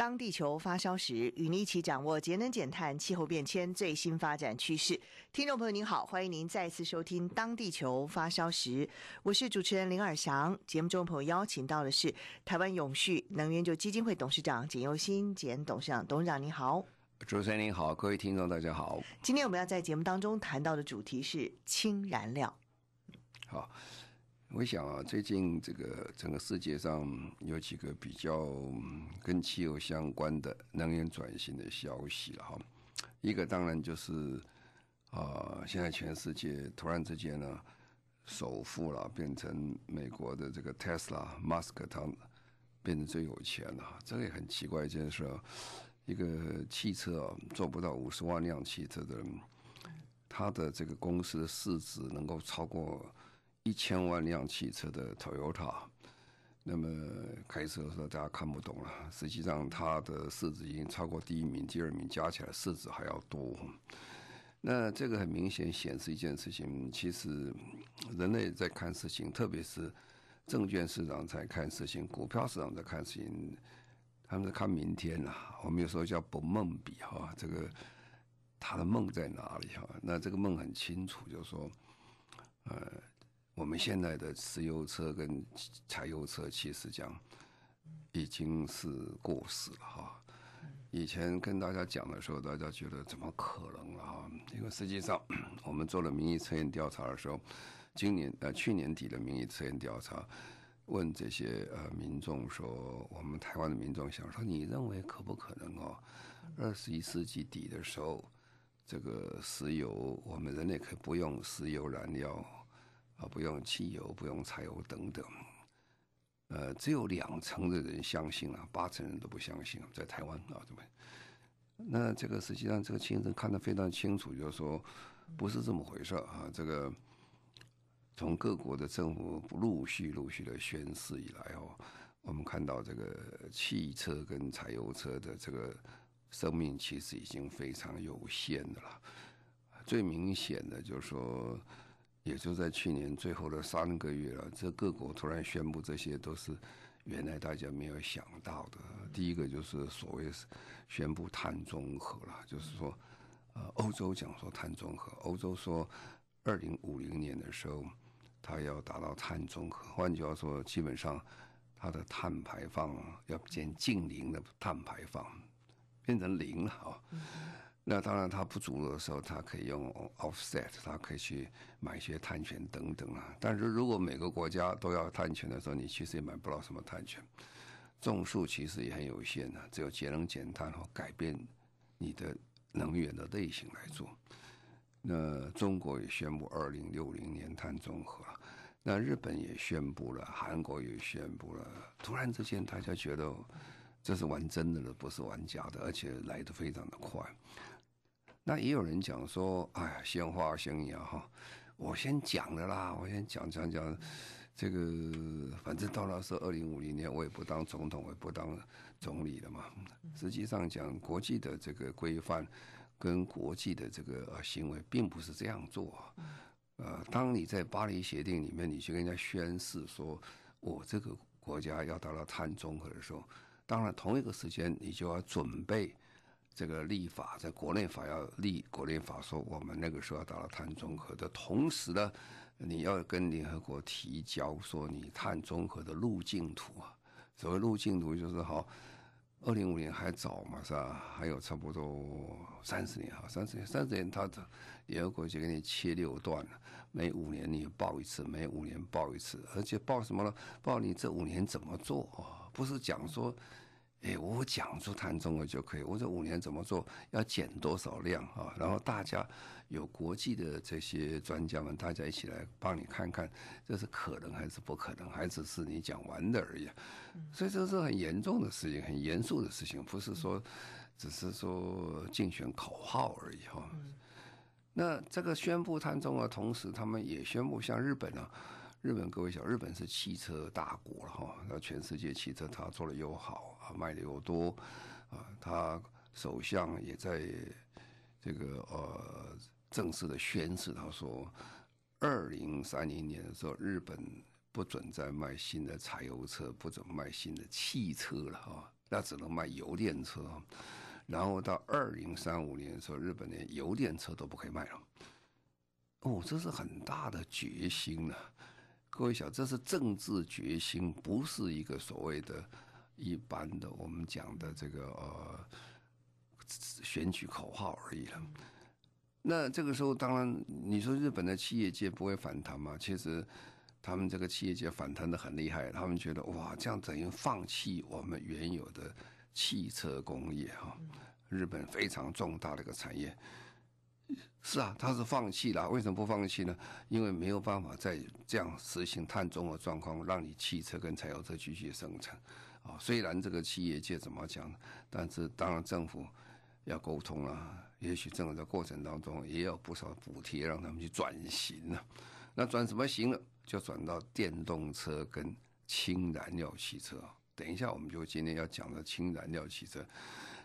当地球发烧时，与您一起掌握节能减碳、气候变迁最新发展趋势。听众朋友您好，欢迎您再次收听《当地球发烧时》，我是主持人林尔翔。节目中朋友邀请到的是台湾永续能源研究基金会董事长简又新简董事长，董事长您好。主持人您好，各位听众大家好。今天我们要在节目当中谈到的主题是氢燃料。好。我想啊，最近这个整个世界上有几个比较跟汽油相关的能源转型的消息了哈。一个当然就是啊，现在全世界突然之间呢，首富了变成美国的这个 Tesla，马斯克他变成最有钱了。这个也很奇怪一件事，一个汽车啊做不到五十万辆汽车的人，他的这个公司的市值能够超过。一千万辆汽车的 Toyota，那么开车的时候大家看不懂了。实际上，它的市值已经超过第一名、第二名加起来市值还要多。那这个很明显显示一件事情：其实人类在看事情，特别是证券市场在看事情，股票市场在看事情，他们在看明天啊。我们有时候叫不梦比哈，这个他的梦在哪里哈？那这个梦很清楚，就是说，呃。我们现在的石油车跟柴油车，其实讲已经是过时了哈。以前跟大家讲的时候，大家觉得怎么可能啊？因为实际上我们做了民意测验调查的时候，今年呃去年底的民意测验调查，问这些呃民众说，我们台湾的民众想说，你认为可不可能哦？二十一世纪底的时候，这个石油我们人类可以不用石油燃料。啊，不用汽油，不用柴油等等，呃，只有两成的人相信啊，八成人都不相信啊，在台湾啊，对不对？那这个实际上这个情势看得非常清楚，就是说不是这么回事啊。这个从各国的政府陆续陆续的宣示以来哦，我们看到这个汽车跟柴油车的这个生命其实已经非常有限的了。最明显的就是说。也就在去年最后的三个月了，这各国突然宣布，这些都是原来大家没有想到的。第一个就是所谓宣布碳中和了，就是说，呃，欧洲讲说碳中和，欧洲说二零五零年的时候，它要达到碳中和，换句话说，基本上它的碳排放要变净零的碳排放，变成零了啊。那当然，它不足的时候，它可以用 offset，它可以去买一些碳权等等啊。但是如果每个国家都要碳权的时候，你其实也买不到什么碳权。种树其实也很有限的，只有节能减碳和改变你的能源的类型来做。那中国也宣布二零六零年碳中和，那日本也宣布了，韩国也宣布了。突然之间，大家觉得。这是玩真的了，不是玩假的，而且来得非常的快。那也有人讲说：“哎呀，先花先赢哈，我先讲的啦，我先讲讲讲这个，反正到那时候二零五零年，我也不当总统，我也不当总理了嘛。实际上讲，国际的这个规范跟国际的这个行为，并不是这样做。呃，当你在巴黎协定里面，你去跟人家宣誓说，我这个国家要达到碳中和的时候。当然，同一个时间你就要准备这个立法，在国内法要立国内法，说我们那个时候要达到碳中和的同时呢，你要跟联合国提交说你碳中和的路径图啊。所谓路径图就是好，二零五年还早嘛，是吧？还有差不多三十年啊，三十年，三十年，他的联合国就给你切六段，每五年你报一次，每五年报一次，而且报什么呢？报你这五年怎么做？不是讲说哎，我讲出碳中和就可以。我这五年怎么做？要减多少量啊？然后大家有国际的这些专家们，大家一起来帮你看看，这是可能还是不可能，还只是你讲完的而已。所以这是很严重的事情，很严肃的事情，不是说只是说竞选口号而已哈。那这个宣布碳中和，同时他们也宣布，像日本啊。日本各位晓，日本是汽车大国了哈，那全世界汽车它做的又好啊，卖的又多啊，他首相也在这个呃正式的宣示，他说，二零三零年的时候，日本不准再卖新的柴油车，不准卖新的汽车了哈，那只能卖油电车，然后到二零三五年的时候，日本连油电车都不可以卖了。哦，这是很大的决心了。各位想，这是政治决心，不是一个所谓的一般的我们讲的这个呃选举口号而已了。那这个时候，当然你说日本的企业界不会反弹吗？其实他们这个企业界反弹得很厉害，他们觉得哇，这样等于放弃我们原有的汽车工业哈，日本非常重大的一个产业。是啊，他是放弃了。为什么不放弃呢？因为没有办法再这样实行碳中和状况，让你汽车跟柴油车继续生产。啊，虽然这个企业界怎么讲，但是当然政府要沟通啊。也许政府的过程当中也有不少补贴，让他们去转型了。那转什么型呢？就转到电动车跟氢燃料汽车。等一下，我们就今天要讲的氢燃料汽车。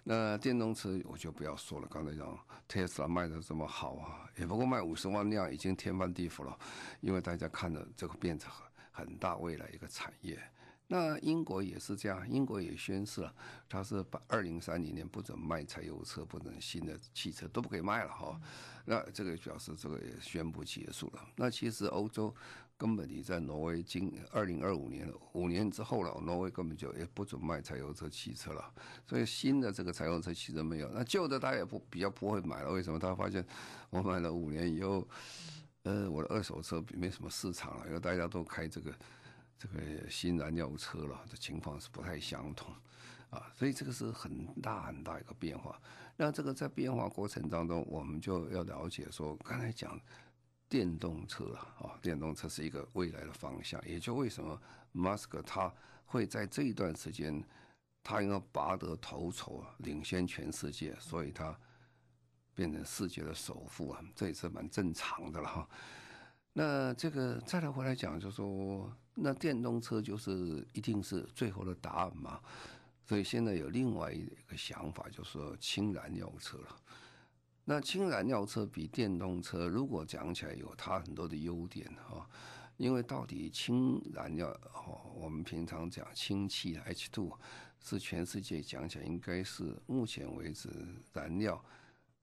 那电动车我就不要说了，刚才讲特斯拉卖的这么好啊，也不过卖五十万辆已经天翻地覆了，因为大家看了这个变成很很大未来一个产业。那英国也是这样，英国也宣示了，它是把二零三零年不准卖柴油车，不准新的汽车都不可以卖了哈。那这个表示这个也宣布结束了。那其实欧洲。根本你在挪威，今二零二五年五年之后了，挪威根本就也不准卖柴油车汽车了。所以新的这个柴油车汽车没有，那旧的他也不比较不会买了。为什么？他发现我买了五年以后，呃，我的二手车没什么市场了，因为大家都开这个这个新燃料车了，这情况是不太相同啊。所以这个是很大很大一个变化。那这个在变化过程当中，我们就要了解说，刚才讲。电动车啊，电动车是一个未来的方向，也就为什么马斯克他会在这一段时间，他应该拔得头筹啊，领先全世界，所以他变成世界的首富啊，这也是蛮正常的了哈。那这个再来回来讲，就说那电动车就是一定是最后的答案嘛？所以现在有另外一个想法，就是说氢燃料车了。那氢燃料车比电动车，如果讲起来有它很多的优点哈，因为到底氢燃料哦，我们平常讲氢气 H two，是全世界讲起来应该是目前为止燃料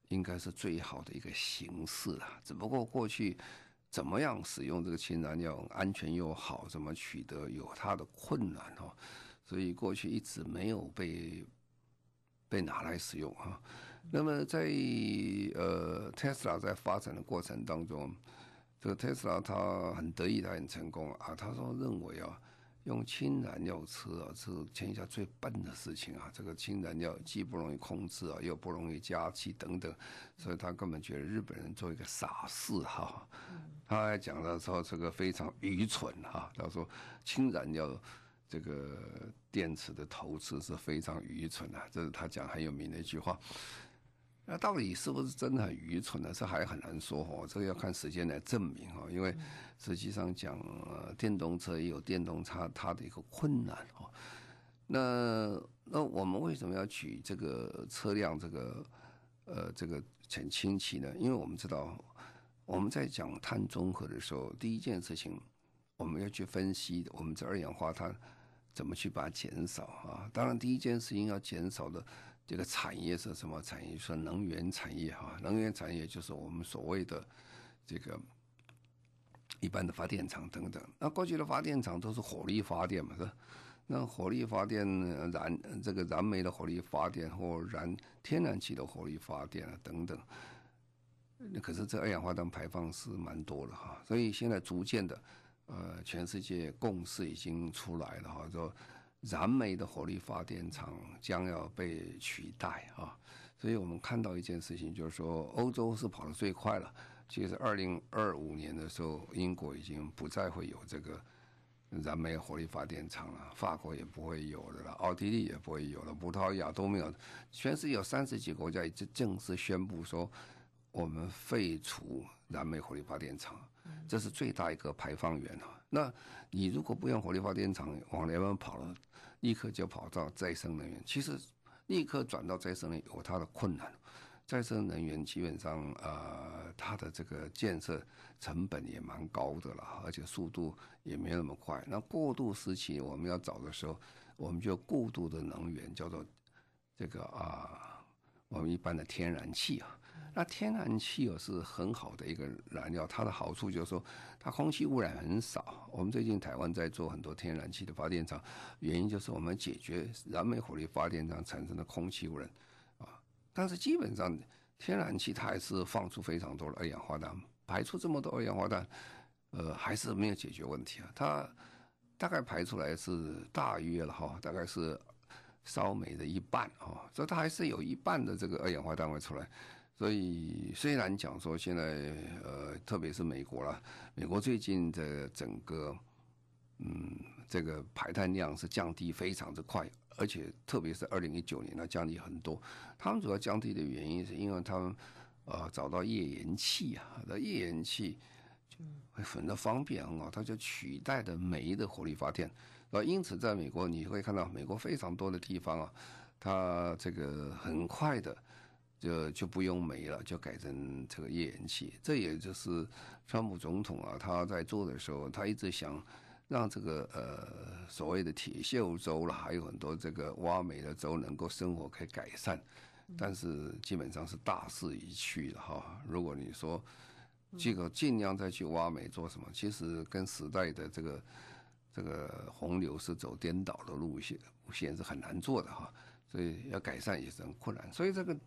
应该是最好的一个形式了。只不过过去怎么样使用这个氢燃料安全又好，怎么取得有它的困难哦，所以过去一直没有被被拿来使用啊。那么在呃特斯拉在发展的过程当中，这个特斯拉他很得意，他很成功啊。他说认为啊，用氢燃料车啊是天下最笨的事情啊。这个氢燃料既不容易控制啊，又不容易加气等等，所以他根本觉得日本人做一个傻事哈。他还讲到说这个非常愚蠢哈。他说氢燃料这个电池的投资是非常愚蠢的，这是他讲很有名的一句话。那到底是不是真的很愚蠢呢？这还很难说哦，这个要看时间来证明哦。因为实际上讲，电动车也有电动车它的一个困难哦。那那我们为什么要取这个车辆这个呃这个很氢气呢？因为我们知道我们在讲碳中和的时候，第一件事情我们要去分析我们这二氧化碳怎么去把它减少啊。当然，第一件事情要减少的。这个产业是什么产业？是能源产业哈，能源产业就是我们所谓的这个一般的发电厂等等。那过去的发电厂都是火力发电嘛，是吧？那火力发电燃这个燃煤的火力发电或燃天然气的火力发电啊等等。那可是这二氧化碳排放是蛮多的哈，所以现在逐渐的呃，全世界共识已经出来了哈，说。燃煤的火力发电厂将要被取代啊。所以我们看到一件事情，就是说欧洲是跑得最快了。其实二零二五年的时候，英国已经不再会有这个燃煤火力发电厂了，法国也不会有的了，奥地利也不会有了，葡萄牙都没有。全世界有三十几个国家已经正式宣布说，我们废除燃煤火力发电厂，这是最大一个排放源啊。那你如果不用火力发电厂往那边跑了，立刻就跑到再生能源。其实。立刻转到再生能源有它的困难，再生能源基本上呃，它的这个建设成本也蛮高的了，而且速度也没那么快。那过渡时期我们要找的时候，我们就过渡的能源叫做这个啊，我们一般的天然气啊。那天然气哦是很好的一个燃料，它的好处就是说它空气污染很少。我们最近台湾在做很多天然气的发电厂，原因就是我们解决燃煤火力发电厂产生的空气污染啊。但是基本上天然气它还是放出非常多的二氧化碳，排出这么多二氧化碳，呃，还是没有解决问题啊。它大概排出来是大约了哈，大概是烧煤的一半啊，所以它还是有一半的这个二氧化碳会出来。所以虽然讲说现在呃，特别是美国啦，美国最近的整个嗯这个排碳量是降低非常之快，而且特别是二零一九年呢降低很多。他们主要降低的原因是因为他们呃找到页岩气啊，那页岩气会很的方便啊，它就取代的煤的火力发电。那因此在美国你会看到美国非常多的地方啊，它这个很快的。就就不用煤了，就改成这个页岩气。这也就是川普总统啊，他在做的时候，他一直想让这个呃所谓的铁锈州了，还有很多这个挖煤的州能够生活可以改善，但是基本上是大势已去了哈。如果你说这个尽量再去挖煤做什么，其实跟时代的这个这个洪流是走颠倒的路线，路线是很难做的哈。所以要改善也是很困难。所以这个。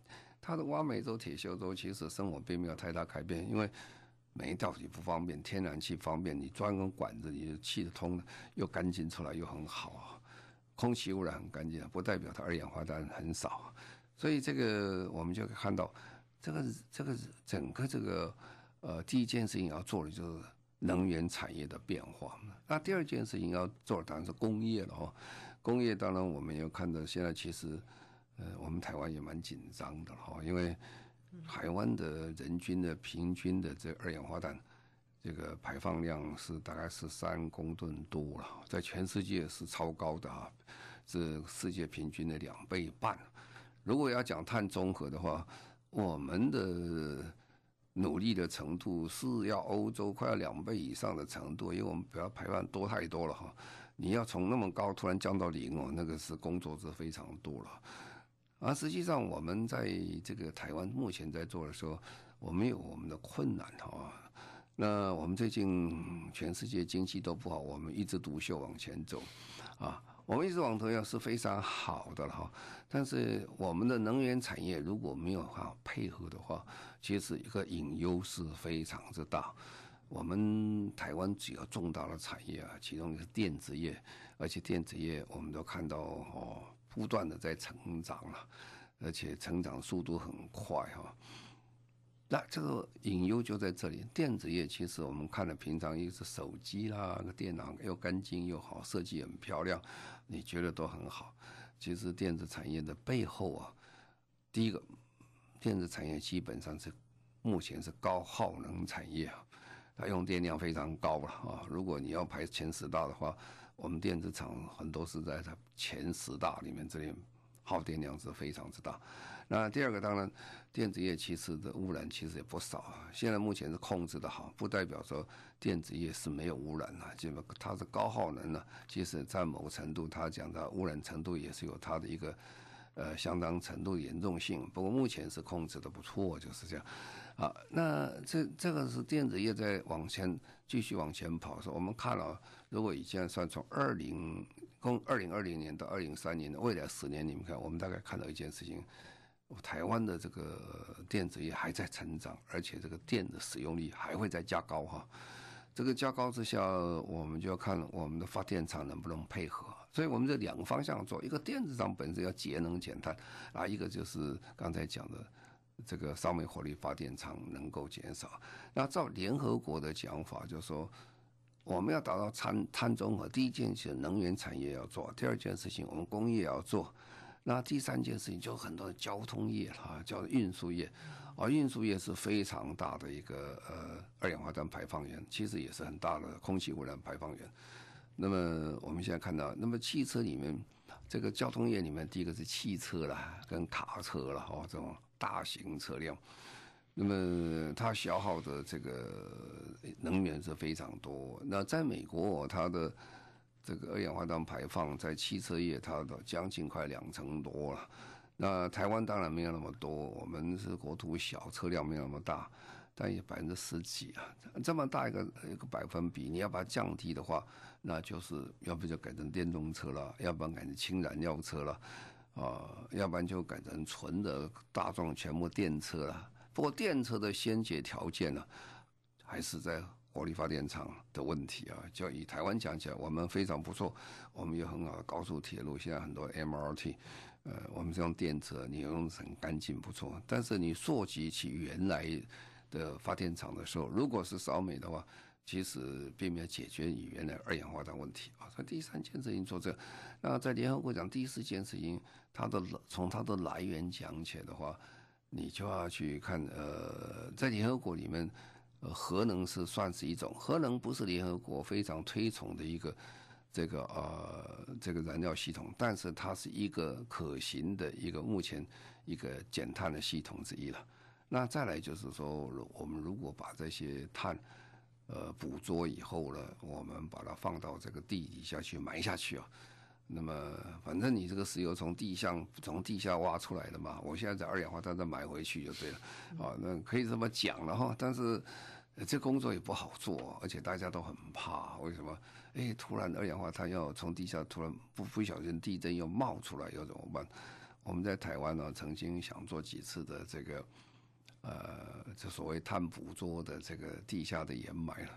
它的挖煤州、铁锈州其实生活并没有太大改变，因为煤到底不方便，天然气方便，你装根管子，你就气得通了又干净出来又很好，空气污染很干净，不代表它二氧化碳很少，所以这个我们就看到，这个这个整个这个呃第一件事情要做的就是能源产业的变化，那第二件事情要做的当然是工业了哦，工业当然我们要看到现在其实。呃，我们台湾也蛮紧张的哈，因为台湾的人均的平均的这二氧化碳这个排放量是大概是三公吨多了，在全世界是超高的哈，是世界平均的两倍半。如果要讲碳中和的话，我们的努力的程度是要欧洲快要两倍以上的程度，因为我们不要排放多太多了哈。你要从那么高突然降到零哦，那个是工作是非常多了。而实际上，我们在这个台湾目前在做的时候，我们有我们的困难哈。那我们最近全世界经济都不好，我们一枝独秀往前走，啊，我们一直往头要是非常好的了哈。但是我们的能源产业如果没有好配合的话，其实一个隐忧是非常之大。我们台湾几个重大的产业啊，其中一个电子业，而且电子业我们都看到哦。不断的在成长了，而且成长速度很快哈。那这个隐忧就在这里，电子业其实我们看了，平常一个是手机啦，电脑又干净又好，设计很漂亮，你觉得都很好。其实电子产业的背后啊，第一个，电子产业基本上是目前是高耗能产业啊，它用电量非常高了啊。如果你要排前十大的话。我们电子厂很多是在它前十大里面，这里耗电量是非常之大。那第二个，当然电子业其实的污染其实也不少啊。现在目前是控制的好，不代表说电子业是没有污染啊。基本它是高耗能呢，即使在某个程度，它讲的污染程度也是有它的一个呃相当程度严重性。不过目前是控制的不错，就是这样。啊，那这这个是电子业在往前继续往前跑说，我们看了。如果以现在算从二零从二零二零年到二零三年的未来十年，你们看，我们大概看到一件事情：台湾的这个电子业还在成长，而且这个电的使用率还会再加高哈。这个较高之下，我们就要看我们的发电厂能不能配合。所以我们这两个方向做，一个电子厂本身要节能减碳，啊，一个就是刚才讲的这个烧煤火力发电厂能够减少。那照联合国的讲法，就是说我们要达到碳碳中和，第一件事情能源产业要做，第二件事情我们工业要做，那第三件事情就很多的交通业啊，叫运输业，啊，运输业是非常大的一个呃二氧化碳排放源，其实也是很大的空气污染排放源。那么我们现在看到，那么汽车里面，这个交通业里面，第一个是汽车啦，跟卡车啦，哦，这种大型车辆，那么它消耗的这个能源是非常多。那在美国，它的这个二氧化碳排放在汽车业，它的将近快两成多了。那台湾当然没有那么多，我们是国土小，车辆没有那么大。但也百分之十几啊，这么大一个一个百分比，你要把它降低的话，那就是要不就改成电动车了，要不然改成氢燃料车了，啊，要不然就改成纯的大众全部电车了。不过电车的先决条件呢，还是在火力发电厂的问题啊。就以台湾讲起来，我们非常不错，我们有很好的高速铁路，现在很多 MRT，呃，我们这种电车你用很干净不错，但是你溯及其原来。的发电厂的时候，如果是烧煤的话，其实并没有解决你原来二氧化碳问题啊。所以第三件事情做这，那在联合国讲第四件事情，它的从它的来源讲起来的话，你就要去看呃，在联合国里面，核能是算是一种，核能不是联合国非常推崇的一个这个呃这个燃料系统，但是它是一个可行的一个目前一个减碳的系统之一了。那再来就是说，我们如果把这些碳，呃，捕捉以后呢，我们把它放到这个地底下去埋下去啊，那么反正你这个石油从地下从地下挖出来的嘛，我现在在二氧化碳再埋回去就对了，啊，那可以这么讲了哈。但是这工作也不好做，而且大家都很怕，为什么？哎，突然二氧化碳要从地下突然不不小心地震又冒出来，要怎么办？我们在台湾呢，曾经想做几次的这个。呃，这所谓碳捕捉的这个地下的掩埋了，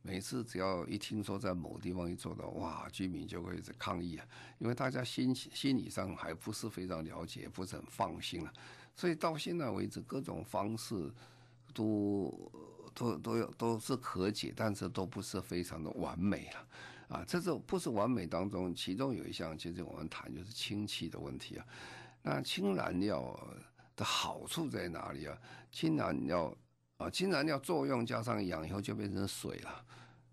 每次只要一听说在某地方一做到，哇，居民就会在抗议啊，因为大家心心理上还不是非常了解，不是很放心了，所以到现在为止，各种方式都都都有都是可解，但是都不是非常的完美了，啊，这种不是完美当中，其中有一项，其实我们谈就是氢气的问题啊，那氢燃料。的好处在哪里啊？氢燃料啊，氢燃料作用加上氧以后就变成水了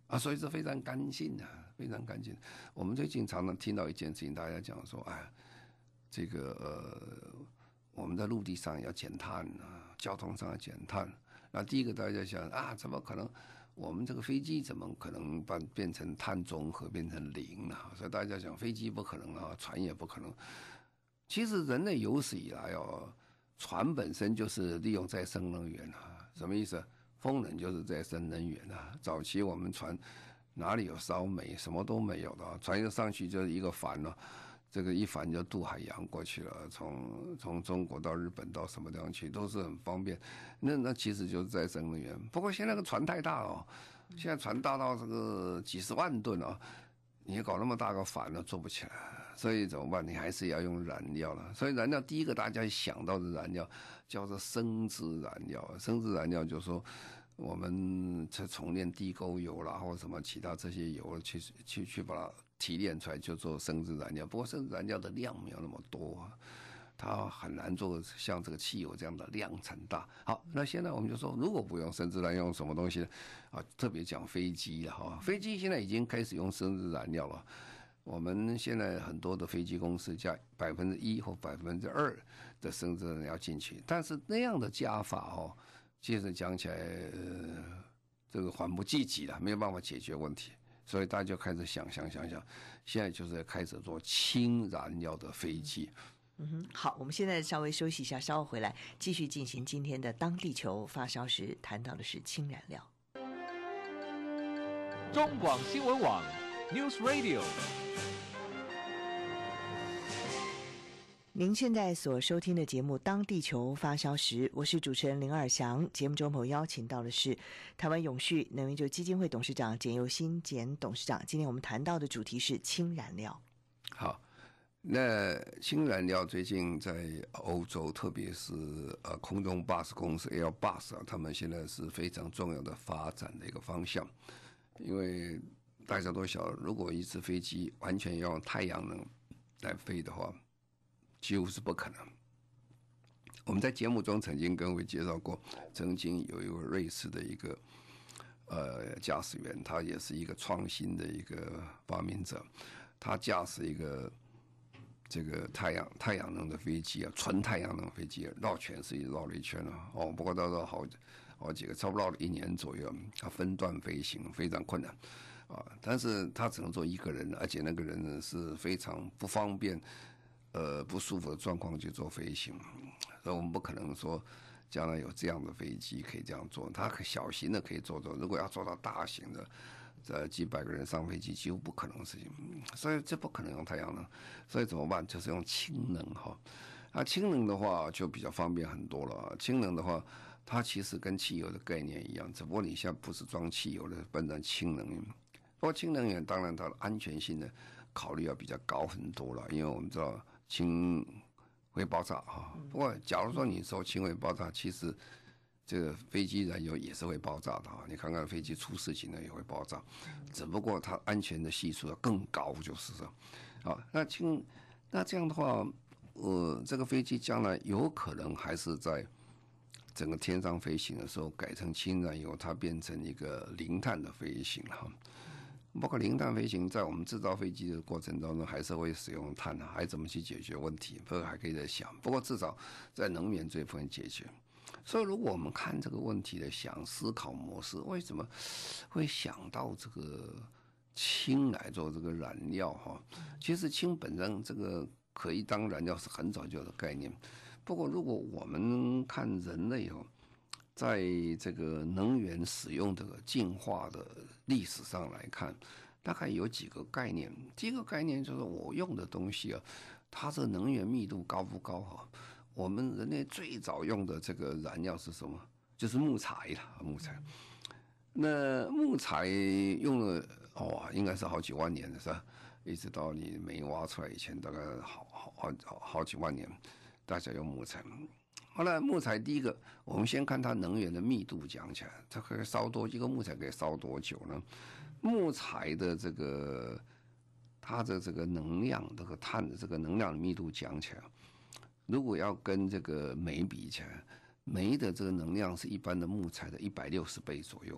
啊，所以是非常干净的，非常干净。我们最近常常听到一件事情，大家讲说，哎，这个呃，我们在陆地上要减碳啊，交通上要减碳。那第一个大家想啊，怎么可能？我们这个飞机怎么可能把变成碳中和变成零呢？所以大家想飞机不可能啊，船也不可能。其实人类有史以来哦。船本身就是利用再生能源啊，什么意思？风能就是再生能源啊。早期我们船哪里有烧煤，什么都没有的，船一上去就是一个帆了，这个一帆就渡海洋过去了，从从中国到日本到什么地方去都是很方便。那那其实就是再生能源。不过现在那个船太大了，现在船大到这个几十万吨啊，你搞那么大个帆都做不起来。所以怎么办？你还是要用燃料了。所以燃料第一个大家想到的燃料叫做生质燃料。生质燃料就是说，我们在重炼地沟油啦，或什么其他这些油去去去把它提炼出来，就做生质燃料。不过生质燃料的量没有那么多，它很难做像这个汽油这样的量产大。好，那现在我们就说，如果不用生质燃料，用什么东西呢？啊，特别讲飞机了哈。飞机现在已经开始用生质燃料了。我们现在很多的飞机公司加百分之一或百分之二的生质燃料进去，但是那样的加法哦，其实讲起来，这个缓不济急了，没有办法解决问题，所以大家就开始想想想想，现在就是开始做氢燃料的飞机。嗯哼，好，我们现在稍微休息一下，稍后回来继续进行今天的《当地球发烧时》，谈到的是氢燃料。中广新闻网 News Radio。您现在所收听的节目《当地球发烧时》，我是主持人林尔祥。节目中朋友邀请到的是台湾永续能源就基金会董事长简又新简董事长。今天我们谈到的主题是氢燃料。好，那氢燃料最近在欧洲，特别是呃空中巴士公司 Airbus 啊，他们现在是非常重要的发展的一个方向，因为大家都晓得，如果一次飞机完全要用太阳能来飞的话，几乎是不可能。我们在节目中曾经跟各位介绍过，曾经有一位瑞士的一个呃驾驶员，他也是一个创新的一个发明者，他驾驶一个这个太阳太阳能的飞机啊，纯太阳能飞机绕全世界绕了一圈了哦，不过到时候好好几个，差不多绕了一年左右，他分段飞行非常困难啊，但是他只能坐一个人，而且那个人呢是非常不方便。呃，不舒服的状况去做飞行，所以我们不可能说将来有这样的飞机可以这样做。它小型的可以做做，如果要做到大型的，这几百个人上飞机几乎不可能的事情。所以这不可能用太阳能，所以怎么办？就是用氢能哈。那氢能的话就比较方便很多了。氢能的话，它其实跟汽油的概念一样，只不过你现在不是装汽油的，变成氢能。不过氢能源当然它的安全性呢考虑要比较高很多了，因为我们知道。氢会爆炸哈，不过假如说你说轻微爆炸，其实这个飞机燃油也是会爆炸的哈。你看看飞机出事情呢也会爆炸，只不过它安全的系数要更高，就是这样。啊，那轻那这样的话，呃，这个飞机将来有可能还是在整个天上飞行的时候改成氢燃油，它变成一个零碳的飞行了哈。包括零碳飞行，在我们制造飞机的过程当中，还是会使用碳啊，还怎么去解决问题？不过还可以再想。不过至少在能源这一部分解决。所以，如果我们看这个问题的想思考模式，为什么会想到这个氢来做这个燃料？哈，其实氢本身这个可以当燃料是很早就有的概念。不过，如果我们看人类哦。在这个能源使用这个进化的历史上来看，大概有几个概念。第一个概念就是我用的东西啊，它这能源密度高不高哈？我们人类最早用的这个燃料是什么？就是木材了，木材。那木材用了哦，应该是好几万年的是吧？一直到你煤挖出来以前，大概好好好好几万年，大家用木材。后来木材第一个，我们先看它能源的密度讲起来，它可以烧多一个木材可以烧多久呢？木材的这个它的这个能量，这个碳的这个能量的密度讲起来，如果要跟这个煤比起来，煤的这个能量是一般的木材的一百六十倍左右。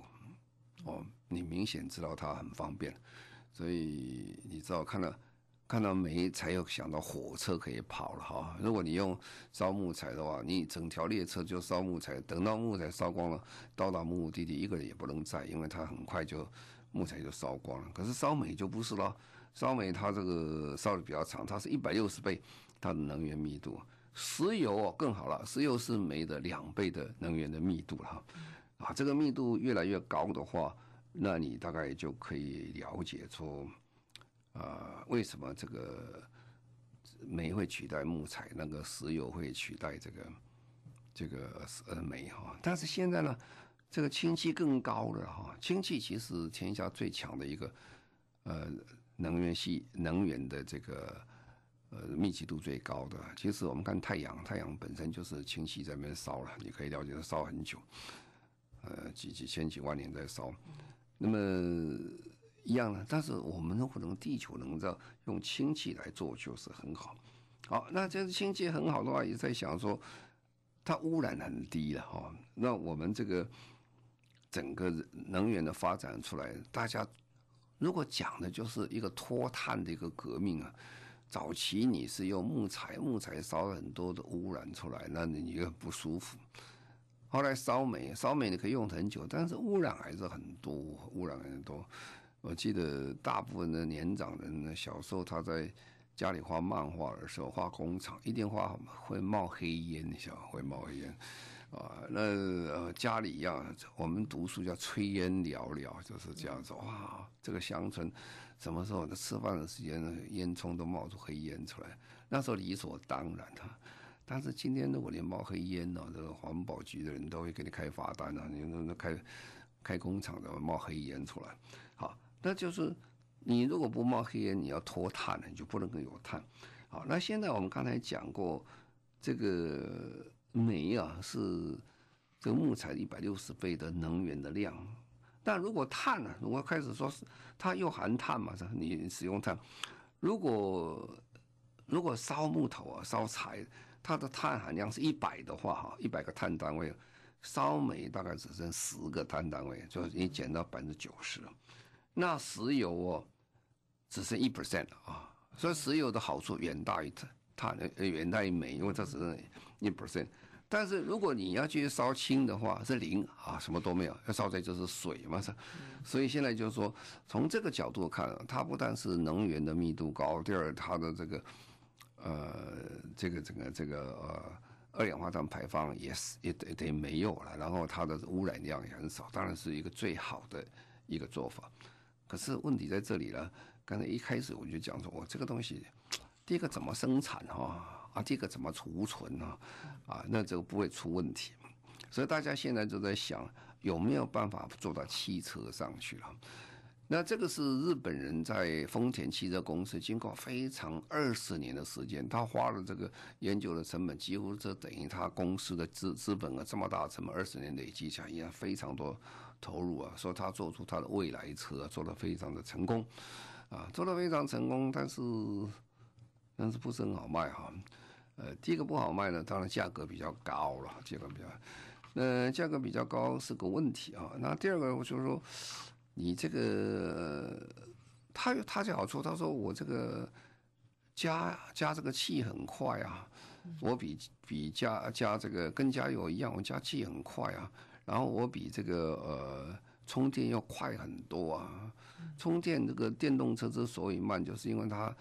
哦，你明显知道它很方便，所以你知道看到。看到煤才有想到火车可以跑了哈。如果你用烧木材的话，你整条列车就烧木材，等到木材烧光了，到达目的地一个人也不能载，因为它很快就木材就烧光了。可是烧煤就不是了，烧煤它这个烧的比较长，它是一百六十倍它的能源密度。石油更好了，石油是煤的两倍的能源的密度了哈。啊，这个密度越来越高的话，那你大概就可以了解出。啊，为什么这个煤会取代木材？那个石油会取代这个这个呃煤哈？但是现在呢，这个氢气更高了哈。氢气其实天下最强的一个呃能源系能源的这个呃密集度最高的。其实我们看太阳，太阳本身就是氢气在那边烧了，你可以了解它烧很久，呃几几千几万年在烧，那么。一样的，但是我们能不能地球能够用氢气来做，就是很好。好，那这个氢气很好的话，也在想说，它污染很低了哈。那我们这个整个能源的发展出来，大家如果讲的就是一个脱碳的一个革命啊，早期你是用木材，木材烧了很多的污染出来，那你又不舒服。后来烧煤，烧煤你可以用很久，但是污染还是很多，污染很多。我记得大部分的年长人呢，小时候他在家里画漫画的时候，画工厂一定画会冒黑烟，你晓得会冒黑烟啊。那呃家里一样，我们读书叫炊烟袅袅，就是这样子。哇，这个乡村什么时候的吃饭的时间，烟囱都冒出黑烟出来，那时候理所当然的。但是今天如果连冒黑烟呢，这个环保局的人都会给你开罚单啊，你那开开工厂的冒黑烟出来，那就是你如果不冒黑烟，你要脱碳，你就不能够有碳。好，那现在我们刚才讲过，这个煤啊是这个木材一百六十倍的能源的量，但如果碳呢，如果开始说是它又含碳嘛，是你使用碳，如果如果烧木头啊烧柴。它的碳含量是一百的话，哈，一百个碳单位，烧煤大概只剩十个碳单位，就已经减到百分之九十了。那石油哦，只剩一 percent 啊，所以石油的好处远大于它，远大于煤，因为它只剩一 percent。但是如果你要去烧氢的话，是零啊，什么都没有，要烧的就是水嘛，是。所以现在就是说，从这个角度看，它不但是能源的密度高，第二它的这个。呃，这个整个这个呃，二氧化碳排放也是也得得没有了，然后它的污染量也很少，当然是一个最好的一个做法。可是问题在这里呢，刚才一开始我就讲说，我这个东西，第一个怎么生产哈啊，第一个怎么储存呢？啊，那这个不会出问题。所以大家现在就在想，有没有办法做到汽车上去了？那这个是日本人在丰田汽车公司经过非常二十年的时间，他花了这个研究的成本，几乎这等于他公司的资资本啊这么大的成本，二十年累积下来也非常多投入啊，说他做出他的未来车做得非常的成功，啊，做得非常成功，但是但是不是很好卖哈，呃，第一个不好卖呢，当然价格比较高了，价格比较，呃，价格比较高是个问题啊，那第二个我就是说。你这个，他有他的好处。他说我这个加加这个气很快啊，我比比加加这个跟加油一样，我加气很快啊。然后我比这个呃充电要快很多啊。充电这个电动车之所以慢，就是因为它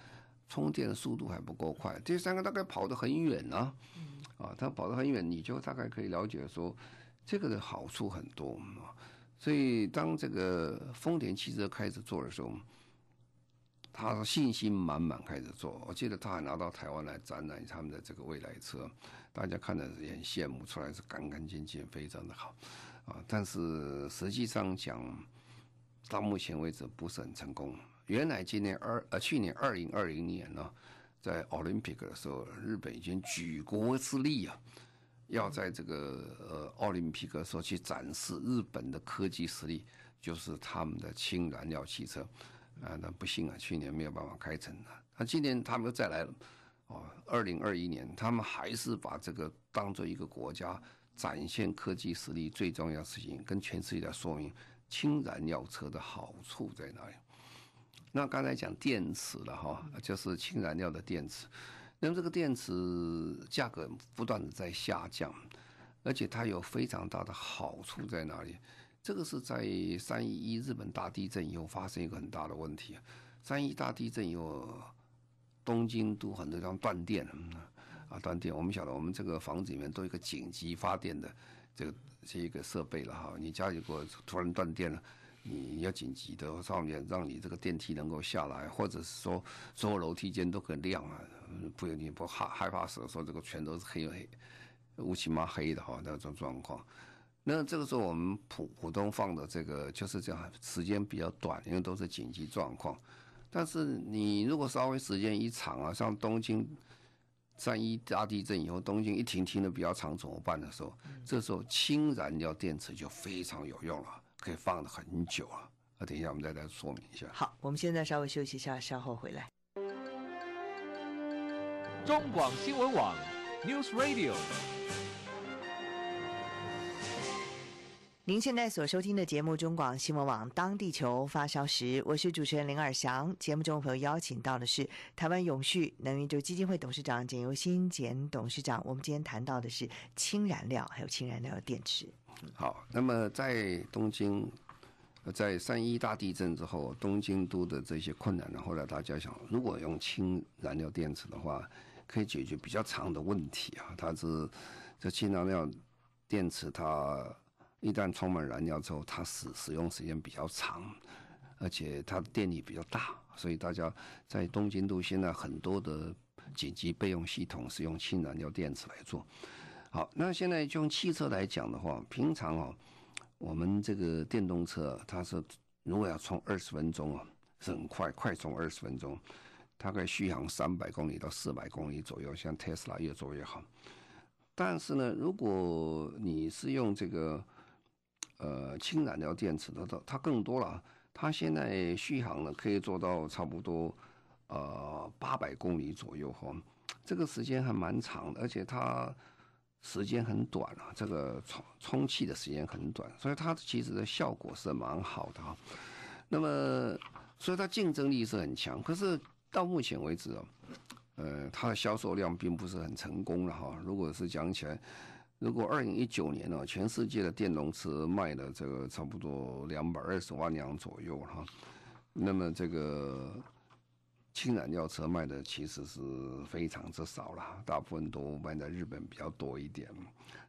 充电的速度还不够快。第三个大概跑得很远呢，啊，它跑得很远，你就大概可以了解说这个的好处很多啊。所以，当这个丰田汽车开始做的时候，他信心满满开始做。我记得他还拿到台湾来展览他们的这个未来车，大家看的也很羡慕，出来是干干净净，非常的好啊。但是实际上讲，到目前为止不是很成功。原来今年二呃去年二零二零年呢，在奥林匹克的时候，日本已经举国之力啊。要在这个呃奥林匹克时候去展示日本的科技实力，就是他们的氢燃料汽车，啊，那不幸啊，去年没有办法开成了。那今年他们又再来了，哦，二零二一年他们还是把这个当做一个国家展现科技实力最重要的事情，跟全世界来说明氢燃料车的好处在哪里。那刚才讲电池了哈，就是氢燃料的电池。那么这个电池价格不断的在下降，而且它有非常大的好处在哪里？这个是在三一一日本大地震以后发生一个很大的问题。三一大地震以后，东京都很多地方断电了啊，断电。我们晓得，我们这个房子里面都有一个紧急发电的这个这一个设备了哈。你家里如果突然断电了。你要紧急的上面让你这个电梯能够下来，或者是说所有楼梯间都很亮啊，不你不害害怕死，说这个全都是黑黑乌漆嘛黑的哈那种状况。那这个时候我们普普通放的这个就是这样，时间比较短，因为都是紧急状况。但是你如果稍微时间一长啊，像东京三一大地震以后，东京一停停的比较长怎么办的时候，这时候氢燃料电池就非常有用了。可以放的很久啊！那等一下我们再来说明一下。好，我们现在稍微休息一下，稍后回来。中广新闻网，News Radio。您现在所收听的节目，中广新闻网，当地球发烧时，我是主持人林尔祥。节目中朋友邀请到的是台湾永续能源基金会董事长简尤新简董事长。我们今天谈到的是氢燃料，还有氢燃料的电池。好，那么在东京，在三一大地震之后，东京都的这些困难呢，后来大家想，如果用氢燃料电池的话，可以解决比较长的问题啊。它是这氢燃料电池，它一旦充满燃料之后，它使使用时间比较长，而且它的电力比较大，所以大家在东京都现在很多的紧急备用系统是用氢燃料电池来做。好，那现在就用汽车来讲的话，平常哦，我们这个电动车它是如果要充二十分钟啊，是很快，快充二十分钟，大概续航三百公里到四百公里左右，像特斯拉越做越好。但是呢，如果你是用这个呃氢燃料电池的，它它更多了，它现在续航呢可以做到差不多呃八百公里左右哈，这个时间还蛮长的，而且它时间很短啊，这个充充气的时间很短，所以它其实的效果是蛮好的哈。那么，所以它竞争力是很强，可是到目前为止啊。呃，它的销售量并不是很成功了哈。如果是讲起来，如果二零一九年呢，全世界的电动车卖了这个差不多两百二十万辆左右哈，那么这个氢燃料车卖的其实是非常之少了，大部分都卖在日本比较多一点。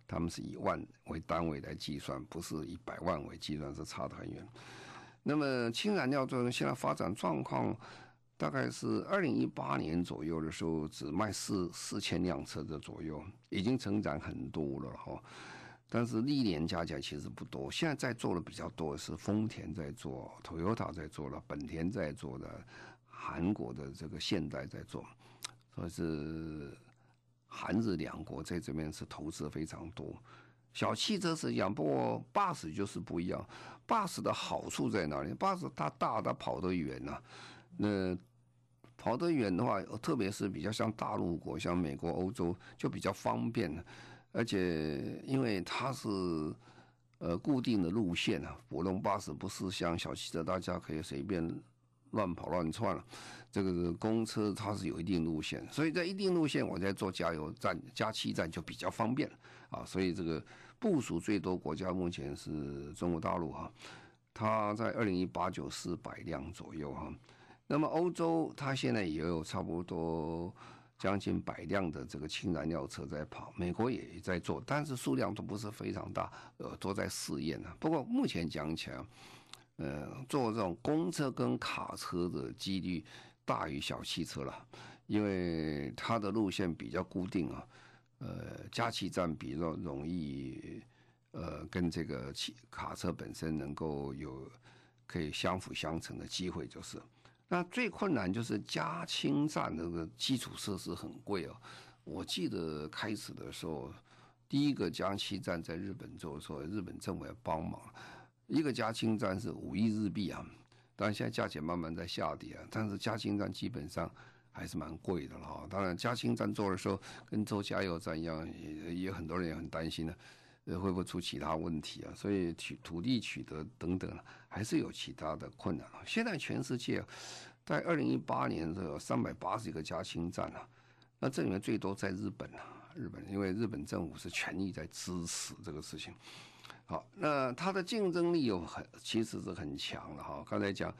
他们是以万为单位来计算，不是以百万为计算，是差得很远。那么氢燃料车现在发展状况。大概是二零一八年左右的时候，只卖四四千辆车的左右，已经成长很多了哈。但是历年加起来其实不多。现在在做的比较多的是丰田在做，Toyota 在做了，本田在做的，韩国的这个现代在做，所以是韩日两国在这边是投资非常多。小汽车是一样，不过 bus 就是不一样。bus 的好处在哪里？bus 它大，它跑得远呐、那跑得远的话，特别是比较像大陆国，像美国、欧洲，就比较方便。而且因为它是呃固定的路线啊，普通巴士不是像小汽车，大家可以随便乱跑乱窜了。这个公车它是有一定路线，所以在一定路线，我在做加油站、加气站就比较方便啊。所以这个部署最多国家目前是中国大陆哈，它在二零一八九四百辆左右哈。那么欧洲它现在也有差不多将近百辆的这个氢燃料车在跑，美国也在做，但是数量都不是非常大，呃，都在试验呢。不过目前讲起来，呃，做这种公车跟卡车的几率大于小汽车了，因为它的路线比较固定啊，呃，加气站比较容易，呃，跟这个汽卡车本身能够有可以相辅相成的机会，就是。那最困难就是加氢站那个基础设施很贵哦。我记得开始的时候，第一个加氢站在日本做的时候，日本政府要帮忙，一个加氢站是五亿日币啊。当然现在价钱慢慢在下跌啊，但是加氢站基本上还是蛮贵的了哈。当然加氢站做的时候跟做加油站一样，也也很多人也很担心呢。会不会出其他问题啊？所以取土地取得等等，还是有其他的困难。现在全世界在二零一八年的有三百八十个加氢站啊，那这里面最多在日本啊，日本因为日本政府是全力在支持这个事情。好，那它的竞争力有很其实是很强的哈。刚才讲，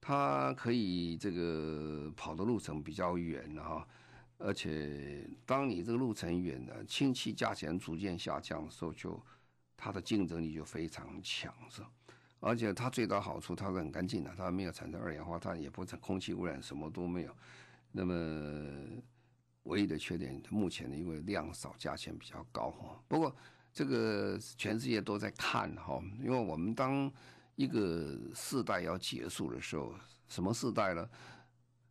它可以这个跑的路程比较远哈。而且，当你这个路程远了，氢气价钱逐渐下降的时候，就它的竞争力就非常强，是。而且它最大好处，它是很干净的，它没有产生二氧化碳，也不成空气污染，什么都没有。那么，唯一的缺点，目前的因为量少，价钱比较高。不过，这个全世界都在看哈，因为我们当一个世代要结束的时候，什么世代呢？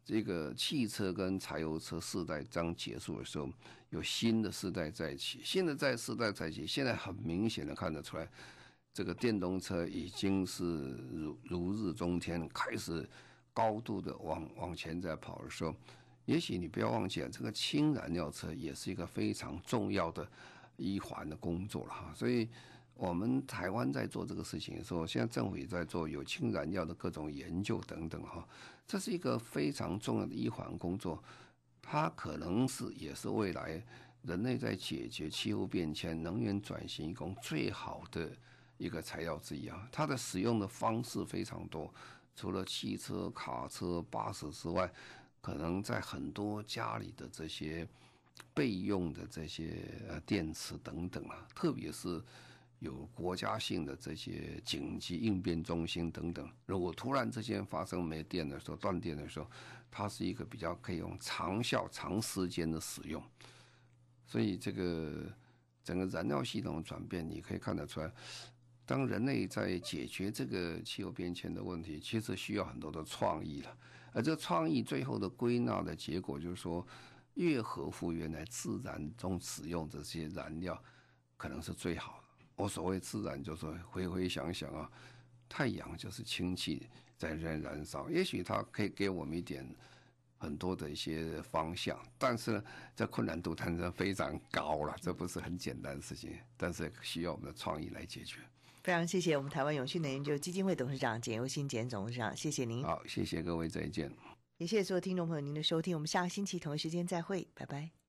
这个汽车跟柴油车世代将结束的时候，有新的世代在起，新的在世代在起。现在很明显的看得出来，这个电动车已经是如如日中天，开始高度的往往前在跑的时候，也许你不要忘记了，这个氢燃料车也是一个非常重要的一环的工作了哈。所以，我们台湾在做这个事情的时候，现在政府也在做有氢燃料的各种研究等等哈。这是一个非常重要的一环工作，它可能是也是未来人类在解决气候变迁、能源转型一共最好的一个材料之一啊。它的使用的方式非常多，除了汽车、卡车、巴士之外，可能在很多家里的这些备用的这些呃电池等等啊，特别是。有国家性的这些紧急应变中心等等，如果突然之间发生没电的时候、断电的时候，它是一个比较可以用长效、长时间的使用。所以这个整个燃料系统的转变，你可以看得出来，当人类在解决这个气候变迁的问题，其实需要很多的创意了。而这个创意最后的归纳的结果，就是说，越合乎原来自然中使用这些燃料，可能是最好的。我所谓自然，就是回回想想啊，太阳就是氢气在燃燃烧，也许它可以给我们一点很多的一些方向，但是呢，这困难度当然非常高了，这不是很简单的事情，但是需要我们的创意来解决。非常谢谢我们台湾永续能源研究基金会董事长简又新简董事长，谢谢您。好，谢谢各位，再见。也谢谢所有听众朋友您的收听，我们下个星期同一时间再会，拜拜。